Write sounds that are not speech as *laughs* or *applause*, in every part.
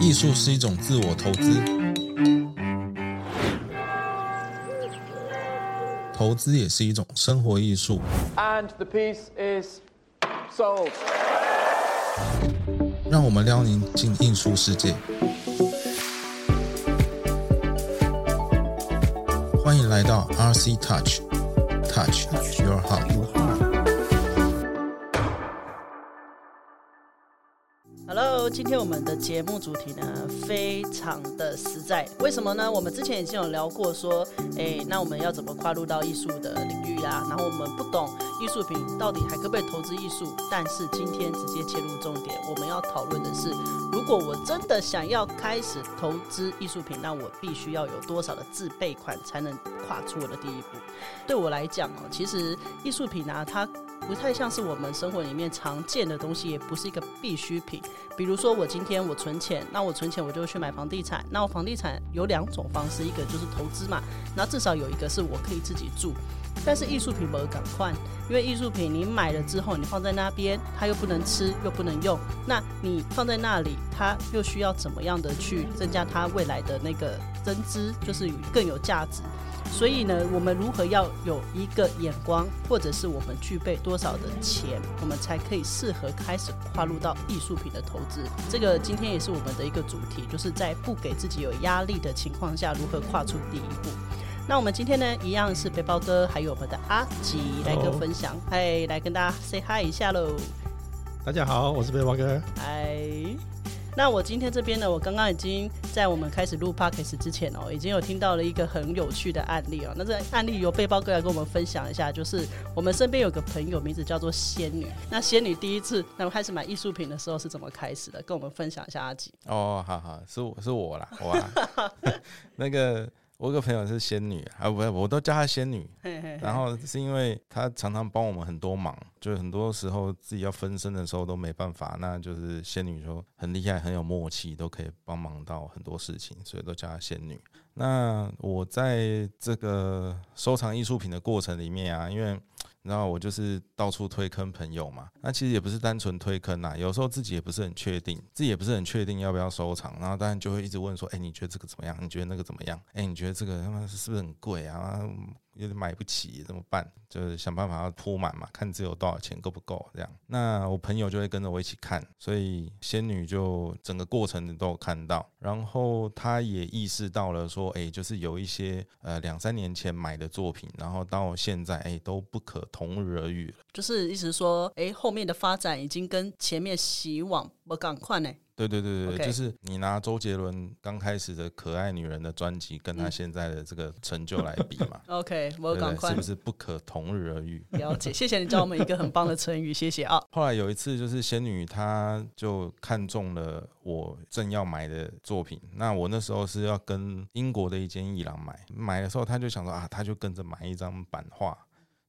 艺术是一种自我投资，投资也是一种生活艺术。And the piece is sold. 让我们撩您进艺术世界。欢迎来到 RC Touch，Touch Your Heart。今天我们的节目主题呢非常的实在，为什么呢？我们之前已经有聊过说，哎，那我们要怎么跨入到艺术的领域啊？然后我们不懂艺术品到底还可不可以投资艺术？但是今天直接切入重点，我们要讨论的是，如果我真的想要开始投资艺术品，那我必须要有多少的自备款才能跨出我的第一步？对我来讲哦，其实艺术品啊，它不太像是我们生活里面常见的东西，也不是一个必需品。比如说，我今天我存钱，那我存钱我就去买房地产。那我房地产有两种方式，一个就是投资嘛，那至少有一个是我可以自己住。但是艺术品不赶快，因为艺术品你买了之后，你放在那边，它又不能吃，又不能用，那你放在那里，它又需要怎么样的去增加它未来的那个增资，就是更有价值。所以呢，我们如何要有一个眼光，或者是我们具备多少的钱，我们才可以适合开始跨入到艺术品的投资？这个今天也是我们的一个主题，就是在不给自己有压力的情况下，如何跨出第一步。那我们今天呢，一样是背包哥，还有我们的阿吉来跟分享，嗨，来跟大家 say hi 一下喽，大家好，我是背包哥。嗨。那我今天这边呢，我刚刚已经在我们开始录 podcast 之前哦，已经有听到了一个很有趣的案例哦。那这个案例由背包哥来跟我们分享一下，就是我们身边有个朋友，名字叫做仙女。那仙女第一次那么开始买艺术品的时候是怎么开始的？跟我们分享一下阿吉。哦，好好，是我是我啦，我啦，*laughs* 那个我有个朋友是仙女啊，不，我都叫她仙女。嘿嘿嘿然后是因为她常常帮我们很多忙，就很多时候自己要分身的时候都没办法，那就是仙女说很厉害，很有默契，都可以帮忙到很多事情，所以都叫她仙女。那我在这个收藏艺术品的过程里面啊，因为然后我就是到处推坑朋友嘛，那其实也不是单纯推坑啦，有时候自己也不是很确定，自己也不是很确定要不要收藏，然后当然就会一直问说，哎、你觉得这个怎么样？你觉得那个怎么样？哎、你觉得这个他妈是不是很贵啊？有点买不起怎么办？就是想办法要铺满嘛，看只有多少钱够不够这样。那我朋友就会跟着我一起看，所以仙女就整个过程都有看到，然后她也意识到了说，哎、就是有一些呃两三年前买的作品，然后到现在哎、都不可同日而语了。就是意思说，哎，后面的发展已经跟前面希望不赶快呢。对对对对就是你拿周杰伦刚开始的《可爱女人》的专辑，跟他嗯现在的这个成就来比嘛，*laughs* OK，我对不对？赶快是不是不可同日而语？了解，谢谢你教我们一个很棒的成语，谢谢啊。*laughs* 后来有一次，就是仙女她就看中了我正要买的作品，那我那时候是要跟英国的一间艺廊买，买的时候她就想说啊，她就跟着买一张版画。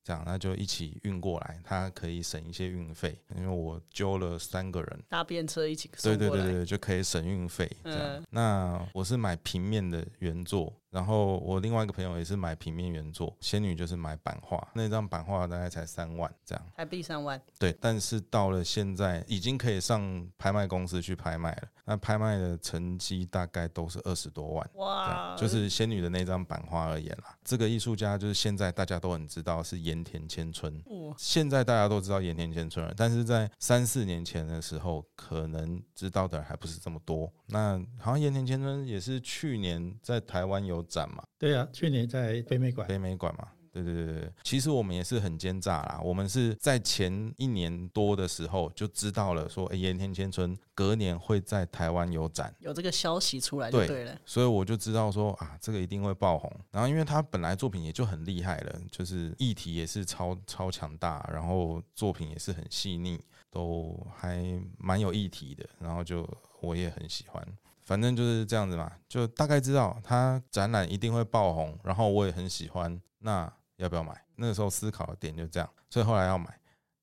这样，那就一起运过来，它可以省一些运费，因为我揪了三个人，搭便车一起对送过来。对对对，就可以省运费。这样，嗯那我是买平面的原作，然后我另外一个朋友也是买平面原作，仙女就是买版画，那张版画大概才三万这样。台币三万，对，但是到了现在已经可以上拍卖公司去拍卖了，那拍卖的成绩大概都是二十多万。哇样，就是仙女的那张版画而言啦，这个艺术家就是现在大家都很知道是盐田千春，哇现在大家都知道盐田千春了，但是在三四年前的时候，可能知道的人还不是这么多。那好像盐田千春也是去年在台湾有展嘛，对啊，去年在北美馆，北美馆嘛。对对对对对，其实我们也是很奸诈啦。我们是在前一年多的时候就知道了说，哎，盐田千春隔年会在台湾有展，有这个消息出来就对对了。所以我就知道说啊，这个一定会爆红。然后因为他本来作品也就很厉害了，就是议题也是超超强大，然后作品也是很细腻，都还蛮有议题的。然后就我也很喜欢，反正就是这样子嘛，就大概知道它展览一定会爆红，然后我也很喜欢，那要不要买？那个时候思考的点就这样，所以后来要买。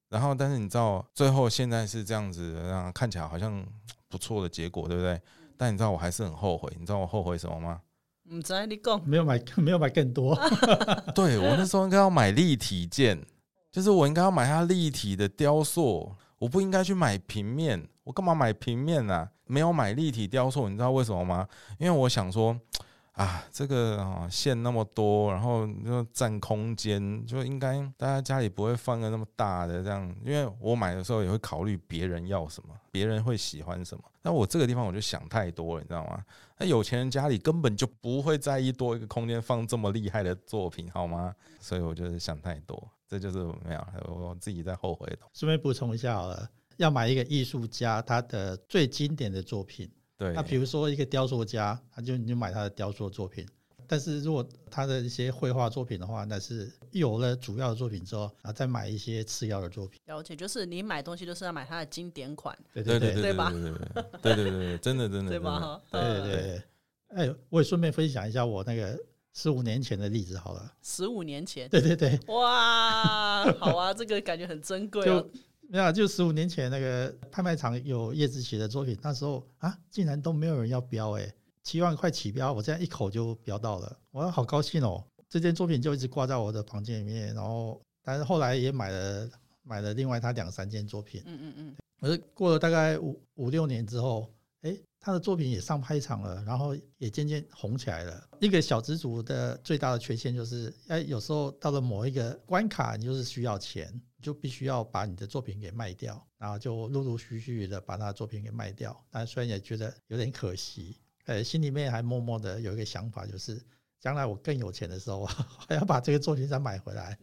然后，但是你知道，最后现在是这样子的，让看起来好像不错的结果，对不对？但你知道我还是很后悔，你知道我后悔什么吗？唔知你讲，没有买没有买更多，*laughs* 对我那时候应该要买立体件，就是我应该要买它立体的雕塑。我不应该去买平面，我干嘛买平面啊？没有买立体雕塑，你知道为什么吗？因为我想说。啊，这个啊线那么多，然后就占空间，就应该大家家里不会放个那么大的这样，因为我买的时候也会考虑别人要什么，别人会喜欢什么。那我这个地方我就想太多了，你知道吗？那有钱人家里根本就不会在意多一个空间放这么厉害的作品，好吗？所以我就是想太多，这就是没有我自己在后悔的。顺便补充一下好了，要买一个艺术家他的最经典的作品。对，那比如说一个雕塑家，他就你就买他的雕塑作品。但是如果他的一些绘画作品的话，那是有了主要的作品之后，然后再买一些次要的作品。了解，就是你买东西都是要买他的经典款。对对对对对吧？对对对对对，真的真的 *laughs* 对吧？对对对。哎，我也顺便分享一下我那个十五年前的例子好了。十五年前？对对对。哇，好啊，这个感觉很珍贵哦。没有，就十五年前那个拍卖场有叶志奇的作品，那时候啊，竟然都没有人要标哎，七万块起标，我这样一口就标到了，我好高兴哦！这件作品就一直挂在我的房间里面，然后但是后来也买了买了另外他两三件作品，嗯嗯嗯，可是过了大概五五六年之后，哎，他的作品也上拍场了，然后也渐渐红起来了。一个小资族的最大的缺陷就是，哎，有时候到了某一个关卡，你就是需要钱。你就必须要把你的作品给卖掉，然后就陆陆续续的把他的作品给卖掉。但虽然也觉得有点可惜，呃，心里面还默默的有一个想法，就是将来我更有钱的时候，还要把这个作品再买回来。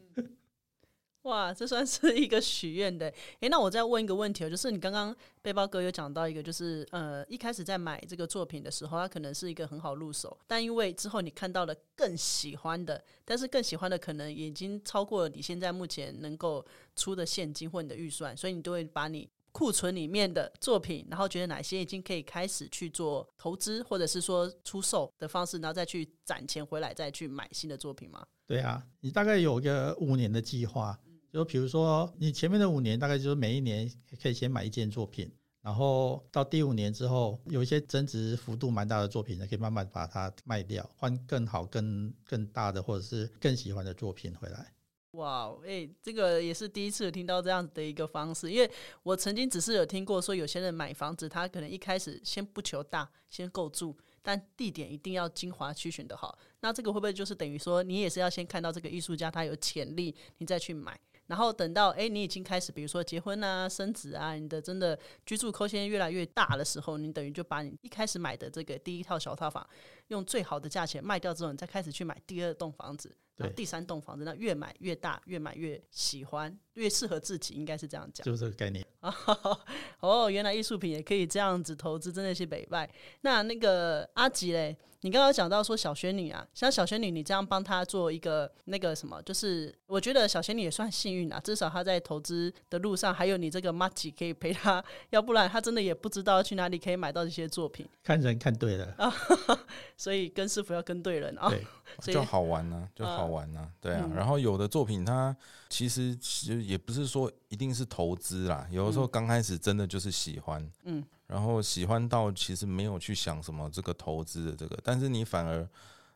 哇，这算是一个许愿的。诶，那我再问一个问题哦，就是你刚刚背包哥有讲到一个，就是呃，一开始在买这个作品的时候，它可能是一个很好入手，但因为之后你看到了更喜欢的，但是更喜欢的可能已经超过了你现在目前能够出的现金或你的预算，所以你都会把你库存里面的作品，然后觉得哪些已经可以开始去做投资，或者是说出售的方式，然后再去攒钱回来再去买新的作品吗？对啊，你大概有个五年的计划。就比如说，你前面的五年大概就是每一年可以先买一件作品，然后到第五年之后，有一些增值幅度蛮大的作品呢，可以慢慢把它卖掉，换更好、更更大的或者是更喜欢的作品回来。哇，哎，这个也是第一次听到这样子的一个方式，因为我曾经只是有听过说，有些人买房子，他可能一开始先不求大，先够住，但地点一定要精华区选的好。那这个会不会就是等于说，你也是要先看到这个艺术家他有潜力，你再去买？然后等到哎，你已经开始，比如说结婚啊、生子啊，你的真的居住空间越来越大的时候，你等于就把你一开始买的这个第一套小套房，用最好的价钱卖掉之后，你再开始去买第二栋房子，然后第三栋房子，那越买越大，越买越喜欢，越适合自己，应该是这样讲，就是这个概念 *laughs* 哦，原来艺术品也可以这样子投资，真的是北外。那那个阿吉嘞？你刚刚讲到说小仙女啊，像小仙女，你这样帮她做一个那个什么，就是我觉得小仙女也算幸运啊，至少她在投资的路上还有你这个 m a g i 可以陪她，要不然她真的也不知道去哪里可以买到这些作品。看人看对了啊，*laughs* 所以跟师傅要跟对人啊，对，就好玩呢，就好玩呢，对啊。然后有的作品它其实也不是说一定是投资啦，有的时候刚开始真的就是喜欢，嗯。然后喜欢到其实没有去想什么这个投资的这个，但是你反而，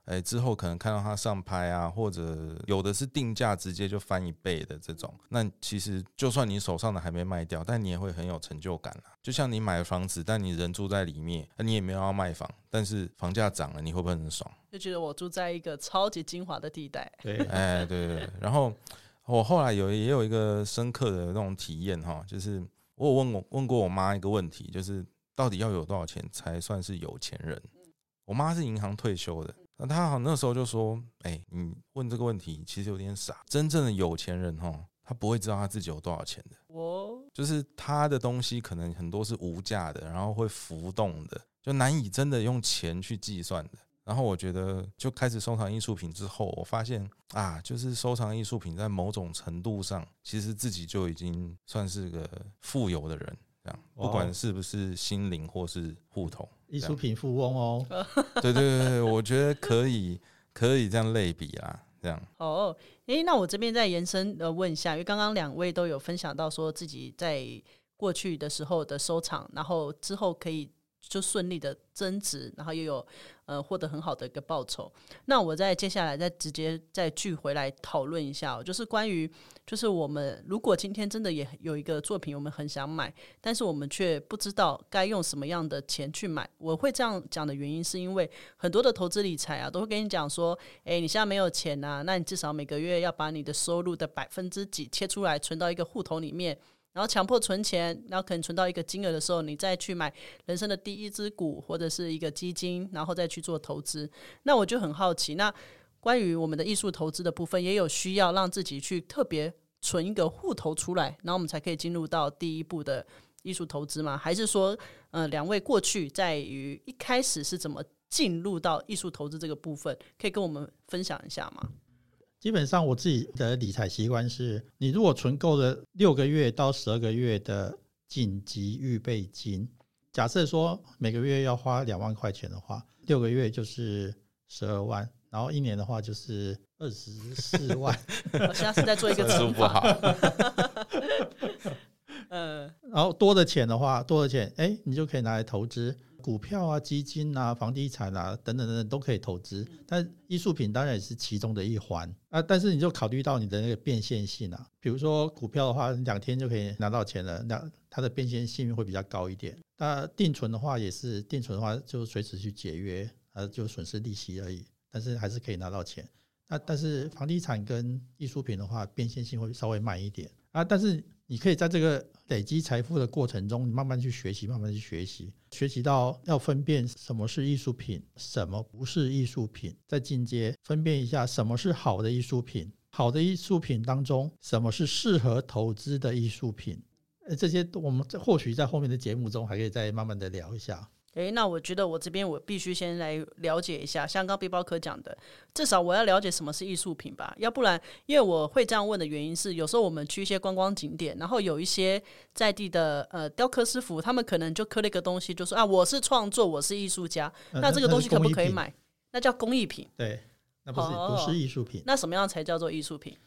哎，之后可能看到他上拍啊，或者有的是定价直接就翻一倍的这种，那其实就算你手上的还没卖掉，但你也会很有成就感啦。就像你买了房子，但你人住在里面，那你也没有要卖房，但是房价涨了，你会不会很爽？就觉得我住在一个超级精华的地带。对，哎，对对。然后我后来有也有一个深刻的那种体验哈，就是。我有问我问过我妈一个问题，就是到底要有多少钱才算是有钱人？我妈是银行退休的，那她好那时候就说：“哎，你问这个问题其实有点傻。真正的有钱人哈，他不会知道他自己有多少钱的。我就是他的东西可能很多是无价的，然后会浮动的，就难以真的用钱去计算的。”然后我觉得就开始收藏艺术品之后，我发现啊，就是收藏艺术品在某种程度上，其实自己就已经算是个富有的人，这样不管是不是心灵或是户头，艺术品富翁哦。*laughs* 对对对对，我觉得可以可以这样类比啦，这样。哦，诶，那我这边再延伸呃问一下，因为刚刚两位都有分享到说自己在过去的时候的收藏，然后之后可以。就顺利的增值，然后又有呃获得很好的一个报酬。那我再接下来再直接再聚回来讨论一下、哦，就是关于就是我们如果今天真的也有一个作品，我们很想买，但是我们却不知道该用什么样的钱去买。我会这样讲的原因，是因为很多的投资理财啊，都会跟你讲说，诶，你现在没有钱啊，那你至少每个月要把你的收入的百分之几切出来，存到一个户头里面。然后强迫存钱，然后可能存到一个金额的时候，你再去买人生的第一只股或者是一个基金，然后再去做投资。那我就很好奇，那关于我们的艺术投资的部分，也有需要让自己去特别存一个户头出来，然后我们才可以进入到第一步的艺术投资吗？还是说，呃，两位过去在于一开始是怎么进入到艺术投资这个部分，可以跟我们分享一下吗？基本上我自己的理财习惯是，你如果存够了六个月到十二个月的紧急预备金，假设说每个月要花两万块钱的话，六个月就是十二万，然后一年的话就是二十四万。*laughs* 我现在是在做一个算术乘不好。法，，*laughs* 呃，然后多的钱的话，多的钱，哎，你就可以拿来投资股票啊、基金啊、房地产啊等等等等都可以投资。但艺术品当然也是其中的一环啊。但是你就考虑到你的那个变现性啊，比如说股票的话，两天就可以拿到钱了，那它的变现性会比较高一点。那定存的话也是，定存的话就随时去解约，啊，就损失利息而已，但是还是可以拿到钱。那但是房地产跟艺术品的话，变现性会稍微慢一点啊。但是你可以在这个累积财富的过程中，你慢慢去学习，慢慢去学习，学习到要分辨什么是艺术品，什么不是艺术品，再进阶分辨一下什么是好的艺术品，好的艺术品当中什么是适合投资的艺术品。呃，这些我们或许在后面的节目中还可以再慢慢的聊一下。诶，那我觉得我这边我必须先来了解一下，像刚背包客讲的，至少我要了解什么是艺术品吧，要不然，因为我会这样问的原因是，有时候我们去一些观光景点，然后有一些在地的呃雕刻师傅，他们可能就刻了一个东西，就说啊，我是创作，我是艺术家，呃那这个东西可不可以？买？那叫工艺品。对，那不是哦不是艺术品。那什么样才叫做艺术品？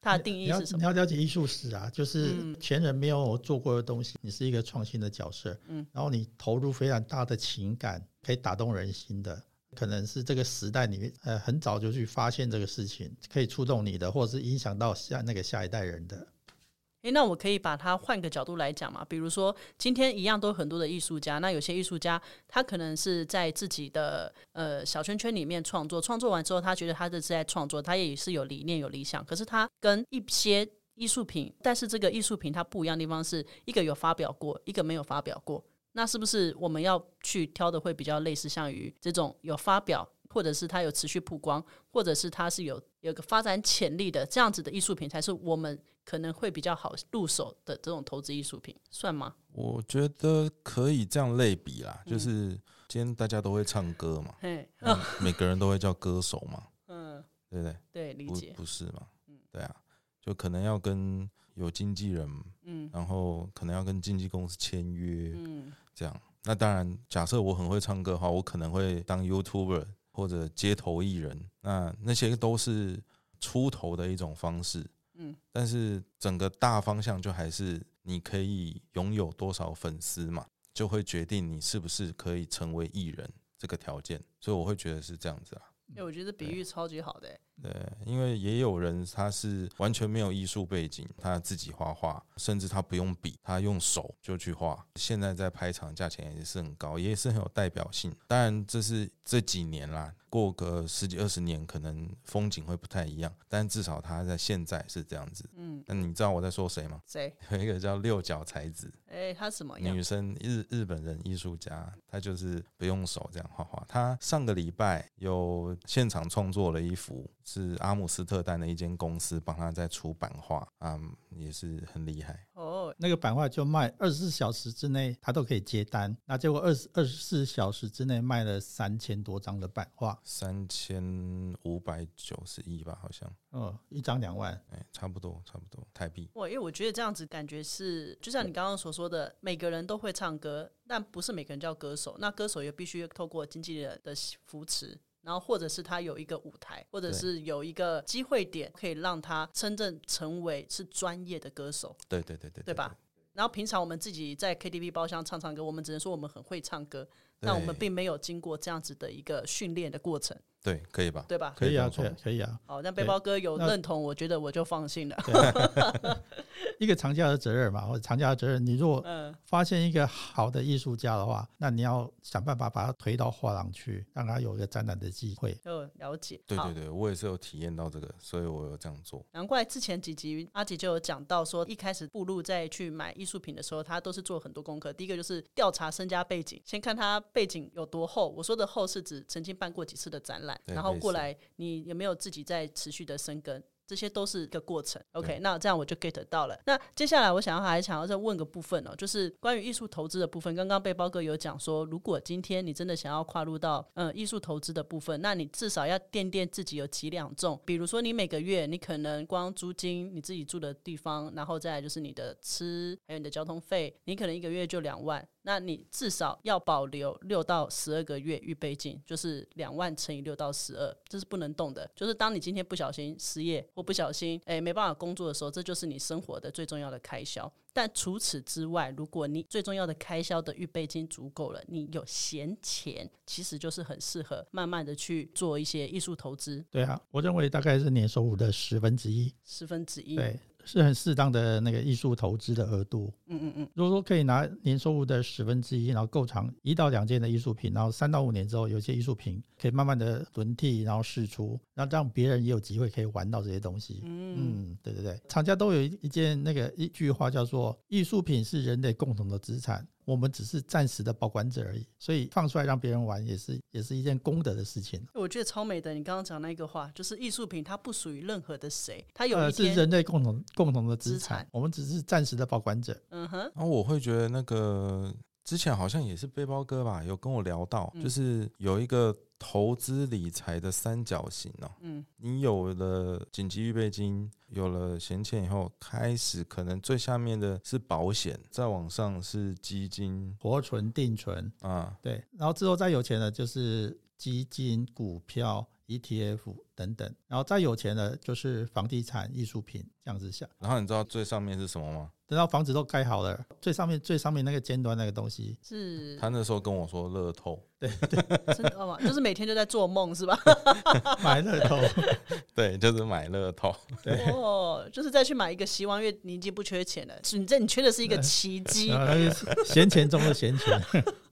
它的定你要义是什么？你要了解艺术史啊，就是嗯前人没有做过的东西，你是一个创新的角色，嗯，然后你投入非常大的情感，可以打动人心的，可能是这个时代里面呃很早就去发现这个事情，可以触动你的，或者是影响到下那个下一代人的。诶，那我可以把它换个角度来讲嘛，比如说今天一样都很多的艺术家，那有些艺术家他可能是在自己的呃小圈圈里面创作，创作完之后他觉得他这是在创作，他也是有理念有理想，可是他跟一些艺术品，但是这个艺术品它不一样的地方是一个有发表过，一个没有发表过，那是不是我们要去挑的会比较类似像于这种有发表？或者是它有持续曝光，或者是它是有有个发展潜力的这样子的艺术品，才是我们可能会比较好入手的这种投资艺术品，算吗？我觉得可以这样类比啦，嗯就是今天大家都会唱歌嘛，每个人都会叫歌手嘛，*laughs* 嗯，对不对？对，理不解，不是嘛？对啊，就可能要跟有经纪人，嗯然后可能要跟经纪公司签约，嗯这样。那当然，假设我很会唱歌的话，我可能会当 YouTuber 或者街头艺人，那那些都是出头的一种方式。嗯，但是整个大方向就还是你可以拥有多少粉丝嘛，就会决定你是不是可以成为艺人这个条件。所以我会觉得是这样子啊。哎、我觉得比喻超级好的、欸，对，因为也有人他是完全没有艺术背景，他自己画画，甚至他不用笔，他用手就去画。现在在拍场价钱也是很高，也是很有代表性。当然这是这几年啦，过个十几二十年，可能风景会不太一样，但至少他在现在是这样子。嗯，那你知道我在说谁吗？谁？有一个叫六角才子，哎、他什么样女？生日日本人艺术家，她就是不用手这样画画。她上个礼拜有现场创作了一幅，是阿姆斯特丹的一间公司帮他在出版画，嗯、也是很厉害。哦，那个版画就卖二十四小时之内，他都可以接单。那结果二十二十四小时之内卖了三千多张的版画，三千五百九十亿吧，好像，哦，一张两万。哎、差不多，差不多台币。哇，因为我觉得这样子感觉是，就像你刚刚所说的，每个人都会唱歌，但不是每个人叫歌手。那歌手也必须透过经纪人的扶持，然后或者是他有一个舞台，或者是有一个机会点，可以让他真正成为是专业的歌手，对对对对对吧？？然后平常我们自己在 KTV 包厢唱唱歌，我们只能说我们很会唱歌，但我们并没有经过这样子的一个训练的过程，对，可以吧？对吧？可以啊，可以可以啊。好，那背包哥有认同，我觉得我就放心了。*laughs* 一个藏家的责任嘛，或者藏家的责任，你如果嗯，发现一个好的艺术家的话，那你要想办法把他推到画廊去，让他有一个展览的机会。就了解。对对对，我也是有体验到这个，所以我有这样做。难怪之前几集阿吉就有讲到说，一开始步入在去买艺术品的时候，他都是做很多功课。第一个就是调查身家背景，先看他背景有多厚。我说的厚是指曾经办过几次的展览，对然后过来你有没有自己在持续的生根。这些都是一个过程，OK，那这样我就 get 到了。那接下来我想要还想要再问个部分哦，就是关于艺术投资的部分。刚刚背包哥有讲说，如果今天你真的想要跨入到嗯艺术投资的部分，那你至少要垫垫自己有几两重。比如说你每个月你可能光租金你自己住的地方，然后再来就是你的吃，还有你的交通费，你可能一个月就两万，那你至少要保留六到十二个月预备金，就是两万乘以六到十二，这是不能动的。就是当你今天不小心失业或不小心诶没办法工作的时候，这就是你生活的最重要的开销。但除此之外，如果你最重要的开销的预备金足够了，你有闲钱，其实就是很适合慢慢的去做一些艺术投资，对啊，我认为大概是年收入的十分之一，十分之一。对，是很适当的那个艺术投资的额度。嗯嗯嗯，如果说可以拿年收入的十分之一，然后购藏一到两件的艺术品，然后三到五年之后，有些艺术品可以慢慢的轮替，然后试出，然后让别人也有机会可以玩到这些东西。嗯嗯，对对对，厂家都有一一件那个一句话叫做“艺术品是人类共同的资产”。我们只是暂时的保管者而已，所以放出来让别人玩也是也是一件功德的事情。我觉得超美的。你刚刚讲那个话，就是艺术品它不属于任何的谁，它有呃，一天，是人类共同共同的资资产产，我们只是暂时的保管者。嗯哼，然后我会觉得那个之前好像也是背包哥吧，有跟我聊到，嗯就是有一个投资理财的三角形哦。嗯，你有了紧急预备金，有了闲钱以后，开始可能最下面的是保险，再往上是基金。活存、定存，啊，对，然后之后再有钱的就是基金、股票、ETF 等等，然后再有钱的就是房地产、艺术品这样子下。然后你知道最上面是什么吗？等到房子都盖好了，最上面最上面那个尖端那个东西，是他那时候跟我说乐透，对 *laughs* 对真的吗？就是每天就在做梦是吧？*laughs* 买乐透，*laughs* 对，就是买乐透。对哦，就是再去买一个希望，因为你已经不缺钱了，是你这你缺的是一个奇迹。闲钱中的闲钱。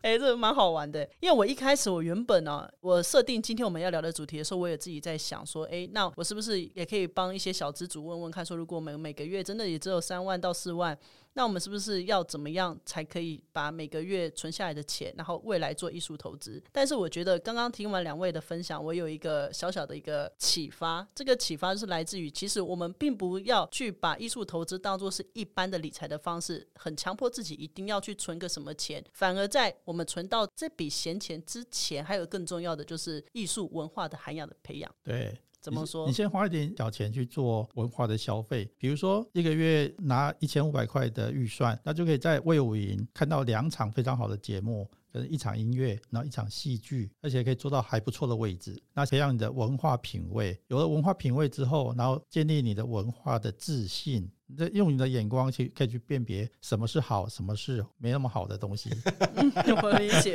哎、这个蛮好玩的。因为我一开始我原本呢、我设定今天我们要聊的主题的时候，我也自己在想说，哎、那我是不是也可以帮一些小资主问问看，说如果我们每个月真的也只有三万到四万，那我们是不是要怎么样才可以把每个月存下来的钱，然后未来做艺术投资？但是我觉得刚刚听完两位的分享，我有一个小小的一个启发，这个启发就是来自于，其实我们并不要去把艺术投资当做是一般的理财的方式，很强迫自己一定要去存个什么钱，反而在我们存到这笔闲钱之前，还有更重要的就是艺术文化的涵养的培养。对，怎么说你？先花一点小钱去做文化的消费，比如说一个月拿一千五百块的预算，那就可以在魏武营看到两场非常好的节目，可能一场音乐，然后一场戏剧，而且可以做到还不错的位置。那培养你的文化品味，有了文化品味之后，然后建立你的文化的自信。你在用你的眼光去可以去辨别什么是好，什么是没那么好的东西。我理解。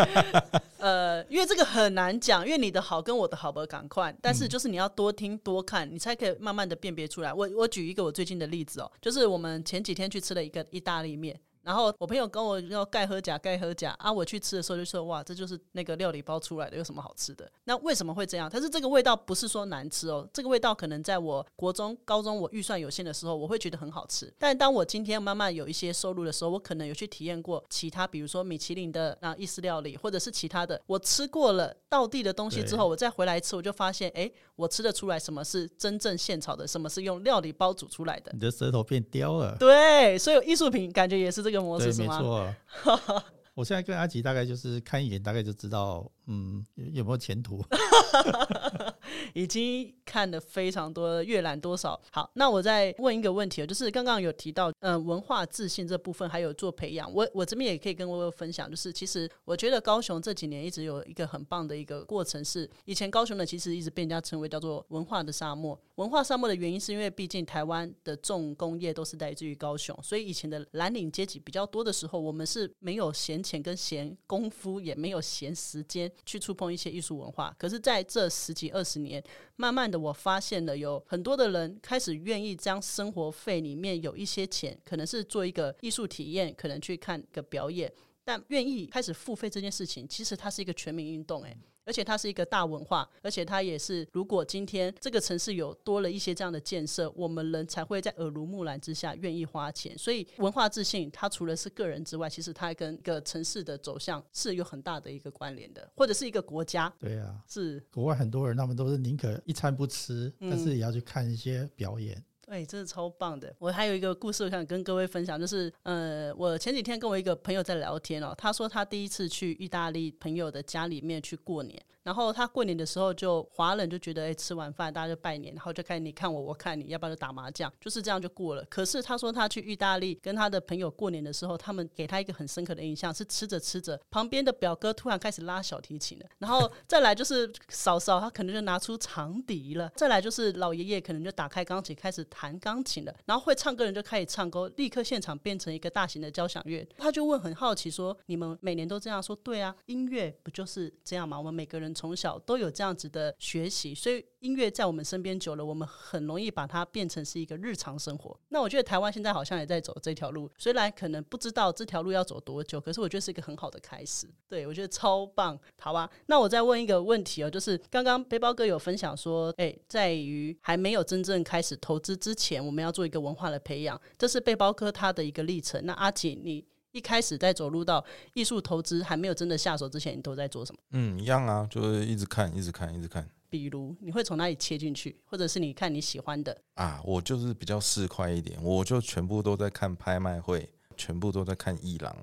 *laughs* 呃，因为这个很难讲，因为你的好跟我的好不赶快，但是就是你要多听多看，你才可以慢慢的辨别出来。我我举一个我最近的例子哦，就是我们前几天去吃了一个意大利面。然后我朋友跟我要盖喝甲盖喝甲啊，我去吃的时候就说哇，这就是那个料理包出来的，有什么好吃的？那为什么会这样？但是这个味道不是说难吃哦，这个味道可能在我国中、高中我预算有限的时候，我会觉得很好吃。但当我今天慢慢有一些收入的时候，我可能有去体验过其他，比如说米其林的啊意式料理，或者是其他的。我吃过了道地的东西之后，我再回来吃，我就发现，哎，我吃得出来什么是真正现炒的，什么是用料理包煮出来的。你的舌头变刁了。对，所以艺术品感觉也是这个模式，对，是吗？没错。*laughs* 我现在跟阿吉大概就是看一眼，大概就知道，嗯，有有没有前途？*laughs* 已经看了非常多，阅览多少？好，那我再问一个问题哦，就是刚刚有提到，嗯，文化自信这部分还有做培养，我我这边也可以跟我分享，就是其实我觉得高雄这几年一直有一个很棒的一个过程，是以前高雄呢其实一直被人家称为叫做文化的沙漠。文化沙漠的原因是因为毕竟台湾的重工业都是来自于高雄，所以以前的蓝领阶级比较多的时候，我们是没有闲钱跟闲功夫，也没有闲时间去触碰一些艺术文化。可是在这十几二十年，慢慢的我发现了有很多的人开始愿意将生活费里面有一些钱，可能是做一个艺术体验，可能去看个表演，但愿意开始付费这件事情，其实它是一个全民运动，诶。而且它是一个大文化，而且它也是，如果今天这个城市有多了一些这样的建设，我们人才会在耳濡目染之下愿意花钱。所以文化自信，它除了是个人之外，其实它跟一个城市的走向是有很大的一个关联的，或者是一个国家。对啊，是国外很多人，他们都是宁可一餐不吃，但是也要去看一些表演。哎，真的超棒的！我还有一个故事，我想跟各位分享，就是呃，我前几天跟我一个朋友在聊天哦，他说他第一次去意大利朋友的家里面去过年。然后他过年的时候，就华人就觉得，哎，吃完饭大家就拜年，然后就开始你看我，我看你，要不要就打麻将，就是这样就过了。可是他说他去意大利跟他的朋友过年的时候，他们给他一个很深刻的印象是吃着吃着，旁边的表哥突然开始拉小提琴了，然后再来就是嫂嫂，他可能就拿出长笛了，再来就是老爷爷可能就打开钢琴开始弹钢琴了，然后会唱歌人就开始唱歌，立刻现场变成一个大型的交响乐。他就问很好奇说，你们每年都这样说？对啊，音乐不就是这样吗？我们每个人。从小都有这样子的学习，所以音乐在我们身边久了，我们很容易把它变成是一个日常生活。那我觉得台湾现在好像也在走这条路，虽然可能不知道这条路要走多久，可是我觉得是一个很好的开始。对我觉得超棒，好吧？那我再问一个问题哦，就是刚刚背包哥有分享说，哎，在于还没有真正开始投资之前，我们要做一个文化的培养，这是背包哥他的一个历程。那阿锦你？一开始在走入到艺术投资还没有真的下手之前，你都在做什么？嗯，一样啊，就是一直看，一直看，一直看。比如你会从哪里切进去，或者是你看你喜欢的啊？我就是比较市侩一点，我就全部都在看拍卖会，全部都在看艺廊。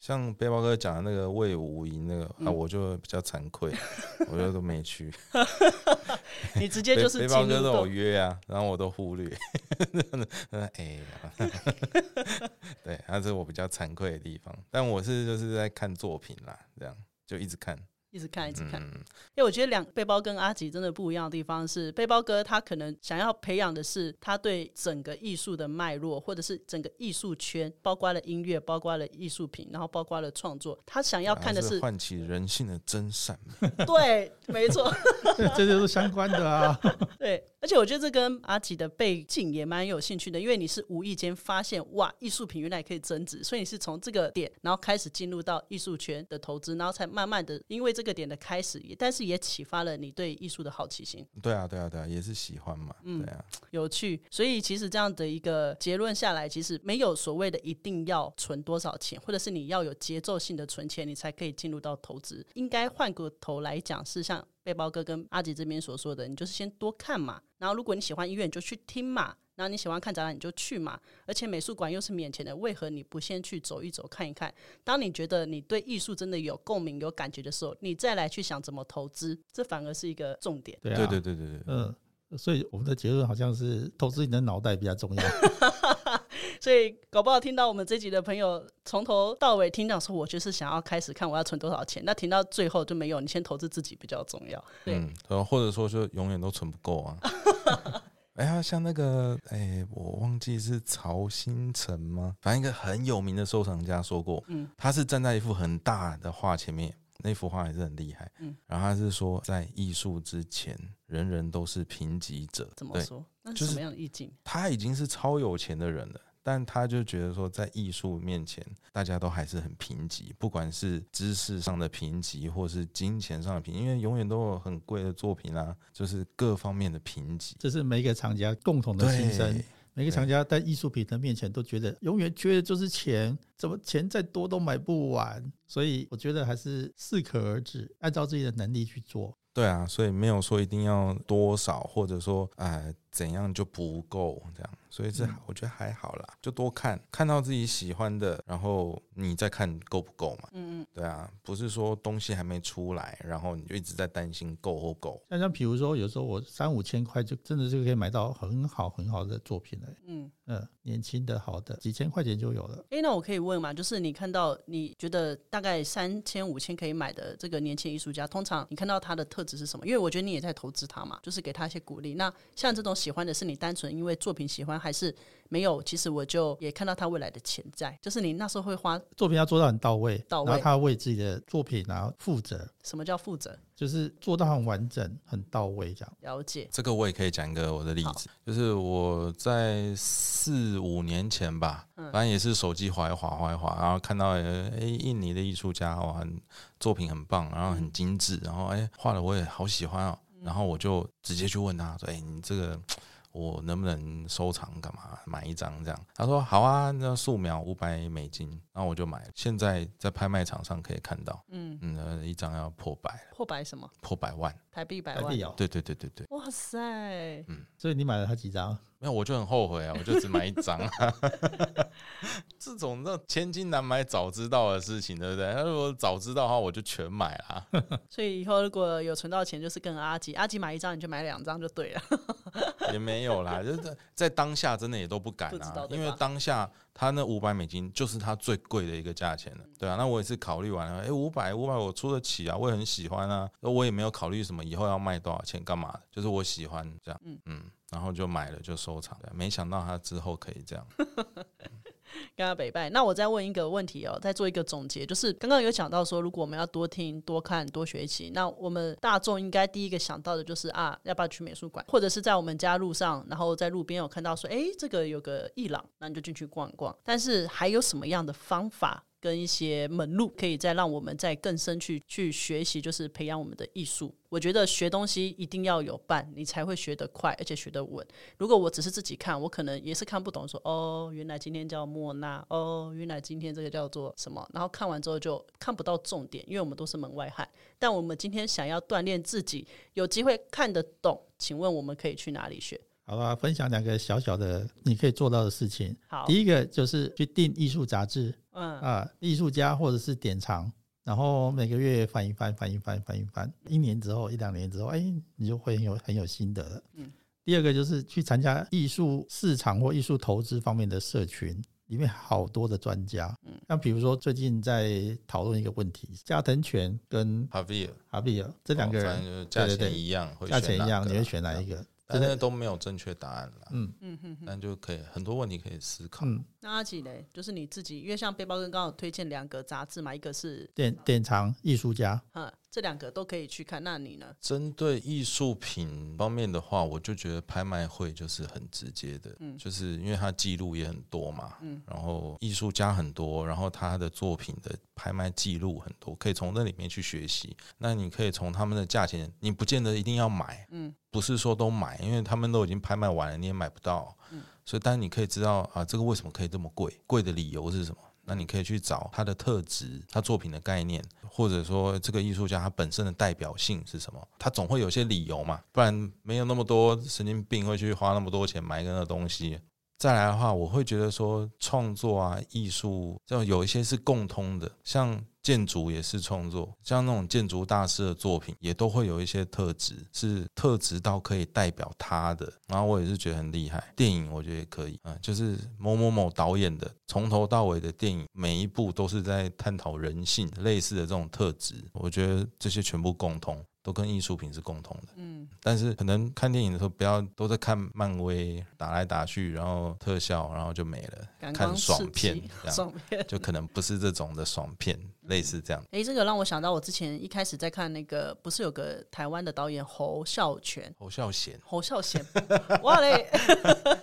像背包哥讲的那个魏无营那个啊，我就比较惭愧，我就都没去。*laughs* 你直接就是背包哥都有约啊，然后我都忽略。哎，*laughs* 对，那是我比较惭愧的地方。但我是就是在看作品啦，这样就一直看。一直看，一直看，因为我觉得两背包跟阿吉真的不一样的地方是，背包哥他可能想要培养的是他对整个艺术的脉络，或者是整个艺术圈，包括了音乐，包括了艺术品，然后包括了创作，他想要看的是唤起人性的真善美。*laughs* 对，没错，*laughs* 这就是相关的啊。*laughs* 对。而且我觉得这跟阿吉的背景也蛮有兴趣的，因为你是无意间发现哇，艺术品原来可以增值，所以你是从这个点，然后开始进入到艺术圈的投资，然后才慢慢的因为这个点的开始，也但是也启发了你对艺术的好奇心。对啊，对啊，对啊，也是喜欢嘛。嗯，对啊，有趣。所以其实这样的一个结论下来，其实没有所谓的一定要存多少钱，或者是你要有节奏性的存钱，你才可以进入到投资。应该换个头来讲，是像。背包哥跟阿吉这边所说的，你就是先多看嘛，然后如果你喜欢音乐，你就去听嘛，然后你喜欢看展览，你就去嘛。而且美术馆又是免钱的，为何你不先去走一走、看一看？当你觉得你对艺术真的有共鸣、有感觉的时候，你再来去想怎么投资，这反而是一个重点。对对对对对，嗯。所以我们的结论好像是投资你的脑袋比较重要。*laughs* 所以搞不好听到我们这集的朋友从头到尾听到说，我就是想要开始看我要存多少钱，那听到最后就没有，你先投资自己比较重要。嗯，或者说就永远都存不够啊。*laughs* 哎呀，像那个哎，我忘记是曹新成吗？反正一个很有名的收藏家说过，嗯，他是站在一幅很大的画前面。那幅画也是很厉害，嗯，然后他是说，在艺术之前，人人都是贫瘠者。怎么说？那是什么样的意境？他已经是超有钱的人了，但他就觉得说，在艺术面前，大家都还是很贫瘠，不管是知识上的贫瘠，或是金钱上的贫，因为永远都有很贵的作品啊，就是各方面的贫瘠。这是每一个厂家共同的心声。每个厂家在艺术品的面前都觉得永远缺的就是钱，怎么钱再多都买不完，所以我觉得还是适可而止，按照自己的能力去做。对啊，所以没有说一定要多少，或者说哎怎样就不够这样，所以这嗯我觉得还好啦，就多看看到自己喜欢的，然后你再看够不够嘛。嗯嗯，对啊，不是说东西还没出来，然后你就一直在担心够不够。像像比如说，有时候我三五千块就真的就可以买到很好很好的作品了。嗯，嗯，年轻的好的，几千块钱就有了。诶，那我可以问嘛？就是你看到你觉得大概三千五千可以买的这个年轻艺术家，通常你看到他的特质是什么？因为我觉得你也在投资他嘛，就是给他一些鼓励。那像这种喜欢的是你单纯因为作品喜欢，还是没有？其实我就也看到他未来的潜在，就是你那时候会花作品要做到很到位，到位然后他为自己的作品然后负责，什么叫负责就是做到很完整、很到位这样。了解。这个我也可以讲一个我的例子，就是我在四五年前吧，嗯反正也是手机滑一滑滑一滑，然后看到呃诶印尼的艺术家哇，很作品很棒，然后很精致，然后诶画的我也好喜欢哦，然后我就直接去问他说，诶，你这个。我能不能收藏？干嘛买一张这样？他说好啊，那素描五百美金，然后我就买了。现在在拍卖场上可以看到，嗯，嗯，呃一张要破百，破百什么？破百万。台币百万台币。哦，对对对对对，哇塞！嗯所以你买了他几张？没有，我就很后悔啊，我就只买一张啊。*laughs* 这种那千金难买早知道的事情，对不对？他如果早知道的话，我就全买了。*laughs* 所以以后如果有存到钱，就是跟阿吉，阿吉买一张你就买两张就对了。也没有啦，就是在在当下真的也都不敢啊因为当下他那五百美金就是他最贵的一个价钱了，对啊。那我也是考虑完了，哎，五百五百我出得起啊，我也很喜欢啊，那我也没有考虑什么以后要卖多少钱干嘛的，就是我喜欢这样，嗯嗯然后就买了就收藏，对没想到他之后可以这样。*laughs* *laughs* 跟他北拜。那我再问一个问题哦，再做一个总结，就是刚刚有讲到说，如果我们要多听、多看、多学习，那我们大众应该第一个想到的就是啊，要不要去美术馆，或者是在我们家路上，然后在路边有看到说，诶，这个有个伊朗，那你就进去逛一逛。但是还有什么样的方法？跟一些门路，可以再让我们再更深去去学习，就是培养我们的艺术。我觉得学东西一定要有伴，你才会学得快，而且学得稳。如果我只是自己看，我可能也是看不懂说哦，原来今天叫莫娜，哦，原来今天这个叫做什么，然后看完之后就看不到重点，因为我们都是门外汉。但我们今天想要锻炼自己，有机会看得懂，请问我们可以去哪里学？好吧，分享两个小小的你可以做到的事情。好，第一个就是去订艺术杂志嗯啊，艺术家或者是典藏，然后每个月翻一翻，翻一翻，翻一翻，一年之后，一两年之后，哎，你就会很有很有心得了。嗯。第二个就是去参加艺术市场或艺术投资方面的社群，里面好多的专家。嗯。像比如说最近在讨论一个问题，加藤泉跟哈比尔哈比尔这两个人对对对钱一样，会价钱一样，你会选哪一个？但是都没有正确答案了。嗯嗯嗯嗯。但就可以很多问题可以思考。嗯，那阿吉嘞，就是你自己，因为像背包哥刚好推荐两个杂志嘛，一个是典典藏艺术家，嗯，这两个都可以去看。那你呢？针对艺术品方面的话，我就觉得拍卖会就是很直接的，嗯就是因为它记录也很多嘛，嗯然后艺术家很多，然后他的作品的拍卖记录很多，可以从那里面去学习。那你可以从他们的价钱，你不见得一定要买，嗯，不是说都买，因为他们都已经拍卖完了，你也买不到，嗯，所以但是你可以知道啊，这个为什么可以这么贵，贵的理由是什么？那你可以去找他的特质，他作品的概念，或者说这个艺术家他本身的代表性是什么？他总会有些理由嘛，不然没有那么多神经病会去花那么多钱买一个那东西。再来的话，我会觉得说创作啊、艺术，这种有一些是共通的，像建筑也是创作，像那种建筑大师的作品，也都会有一些特质，是特质到可以代表他的。然后我也是觉得很厉害。电影我觉得也可以，啊、就是某某某导演的，从头到尾的电影，每一部都是在探讨人性类似的这种特质，我觉得这些全部共通。都跟艺术品是共同的，嗯，但是可能看电影的时候不要都在看漫威打来打去，然后特效，然后就没了，感看爽片，爽片。就可能不是这种的爽片，类似这样。诶，这个让我想到我之前一开始在看那个，不是有个台湾的导演侯孝全，侯孝贤，侯孝贤，哇嘞，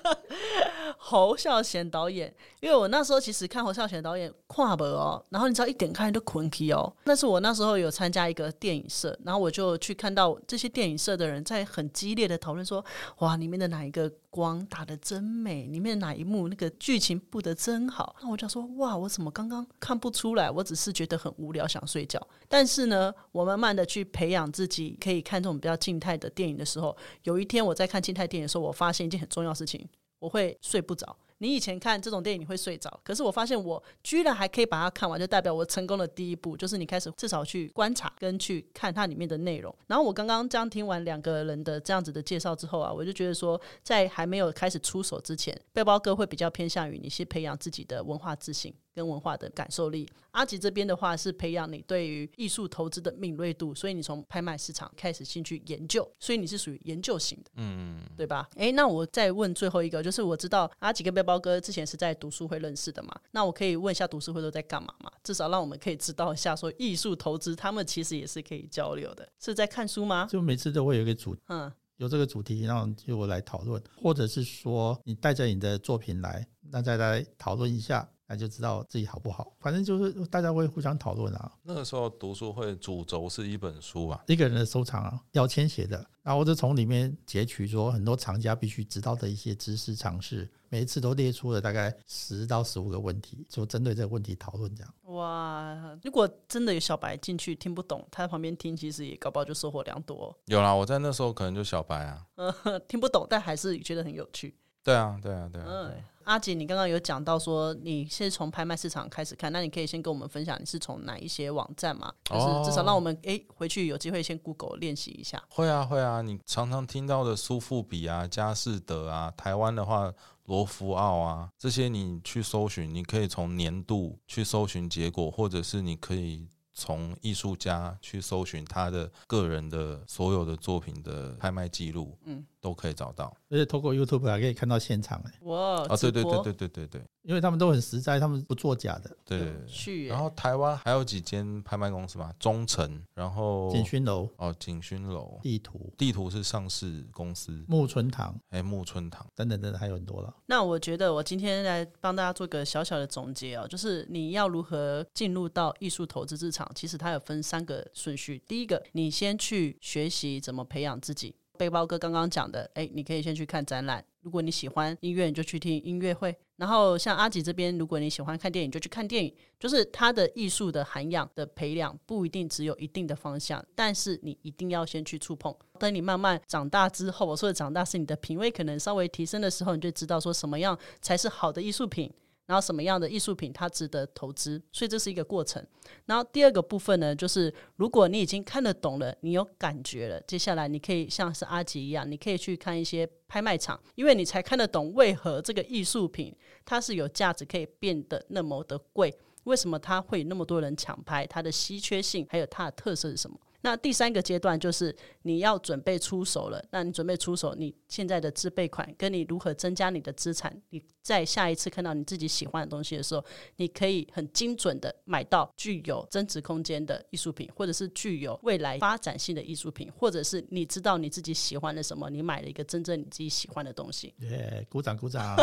*laughs* 侯孝贤导演，因为我那时候其实看侯孝贤导演跨博哦，然后你知道一点开就困起哦，那是我那时候有参加一个电影社，然后我就去看到这些电影社的人在很激烈的讨论说，哇，里面的哪一个光打的真美，里面的哪一幕那个剧情布的真好，那我就说，哇，我怎么刚刚看不出来？我只是觉得很无聊，想睡觉。但是呢，我慢慢的去培养自己，可以看这种比较静态的电影的时候，有一天我在看静态电影的时候，我发现一件很重要的事情，我会睡不着。你以前看这种电影你会睡着，可是我发现我居然还可以把它看完，就代表我成功的第一步就是你开始至少去观察跟去看它里面的内容。然后我刚刚这样听完两个人的这样子的介绍之后啊，我就觉得说，在还没有开始出手之前，背包哥会比较偏向于你去培养自己的文化自信。跟文化的感受力，阿吉这边的话是培养你对于艺术投资的敏锐度，所以你从拍卖市场开始先去研究，所以你是属于研究型的，嗯，对吧？诶，那我再问最后一个，就是我知道阿吉跟背包哥之前是在读书会认识的嘛？那我可以问一下读书会都在干嘛嘛？至少让我们可以知道一下，说艺术投资他们其实也是可以交流的，是在看书吗？就每次都会有一个主，嗯，有这个主题，然后就来讨论，或者是说你带着你的作品来，那再来讨论一下。那就知道自己好不好，反正就是大家会互相讨论啊。那个时候读书会主轴是一本书啊，一个人的收藏啊，要签写的，然后我就从里面截取说很多藏家必须知道的一些知识常识，每一次都列出了大概十到十五个问题，就针对这个问题讨论这样。哇，如果真的有小白进去听不懂，他在旁边听，其实也搞不好就收获良多。有啦，我在那时候可能就小白啊，*laughs* 听不懂，但还是觉得很有趣。对啊，对啊，对啊。嗯，阿姐，你刚刚有讲到说你是从拍卖市场开始看，那你可以先跟我们分享你是从哪一些网站嘛？就是至少让我们哎回去有机会先 Google 练习一下。会啊，会啊，你常常听到的苏富比啊、佳士得啊，台湾的话罗浮奥啊，这些你去搜寻，你可以从年度去搜寻结果，或者是你可以。从艺术家去搜寻他的个人的所有的作品的拍卖记录，嗯，都可以找到。而且透过 YouTube 还可以看到现场，哎，哇！啊，对对对对对对对。因为他们都很实在，他们不作假的。对，去。然后台湾还有几间拍卖公司嘛，中诚，然后景勋楼，哦，景勋楼，地图，地图是上市公司，木村堂，哎，木村堂，等等等等，还有很多了。那我觉得我今天来帮大家做个小小的总结哦，就是你要如何进入到艺术投资市场，其实它有分三个顺序。第一个，你先去学习怎么培养自己。背包哥刚刚讲的，哎，你可以先去看展览。如果你喜欢音乐，你就去听音乐会。然后像阿吉这边，如果你喜欢看电影，就去看电影。就是他的艺术的涵养的培养，不一定只有一定的方向，但是你一定要先去触碰。等你慢慢长大之后，我说的长大是你的品味可能稍微提升的时候，你就知道说什么样才是好的艺术品。然后什么样的艺术品它值得投资，所以这是一个过程。然后第二个部分呢，就是如果你已经看得懂了，你有感觉了，接下来你可以像是阿吉一样，你可以去看一些拍卖场，因为你才看得懂为何这个艺术品它是有价值，可以变得那么的贵，为什么它会那么多人抢拍，它的稀缺性还有它的特色是什么。那第三个阶段就是你要准备出手了。那你准备出手，你现在的自备款跟你如何增加你的资产？你在下一次看到你自己喜欢的东西的时候，你可以很精准的买到具有增值空间的艺术品，或者是具有未来发展性的艺术品，或者是你知道你自己喜欢的什么，你买了一个真正你自己喜欢的东西。耶，鼓掌鼓掌。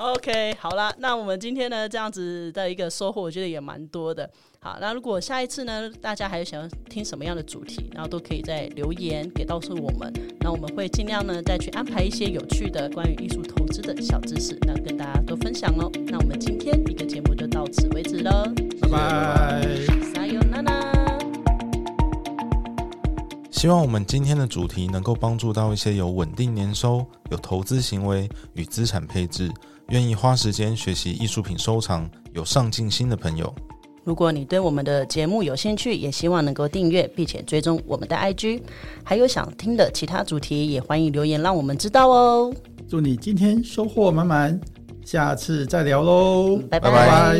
OK，好了，那我们今天呢这样子的一个收获，我觉得也蛮多的。好，那如果下一次呢，大家还有想要听什么样的主题，然后都可以在留言给告诉我们，那我们会尽量呢再去安排一些有趣的关于艺术投资的小知识，那跟大家多分享哦。那我们今天一个节目就到此为止了，拜拜，撒由那拉。希望我们今天的主题能够帮助到一些有稳定年收、有投资行为与资产配置、愿意花时间学习艺术品收藏、有上进心的朋友。如果你对我们的节目有兴趣，也希望能够订阅并且追踪我们的 IG，还有想听的其他主题，也欢迎留言让我们知道哦。祝你今天收获满满，下次再聊喽，拜拜。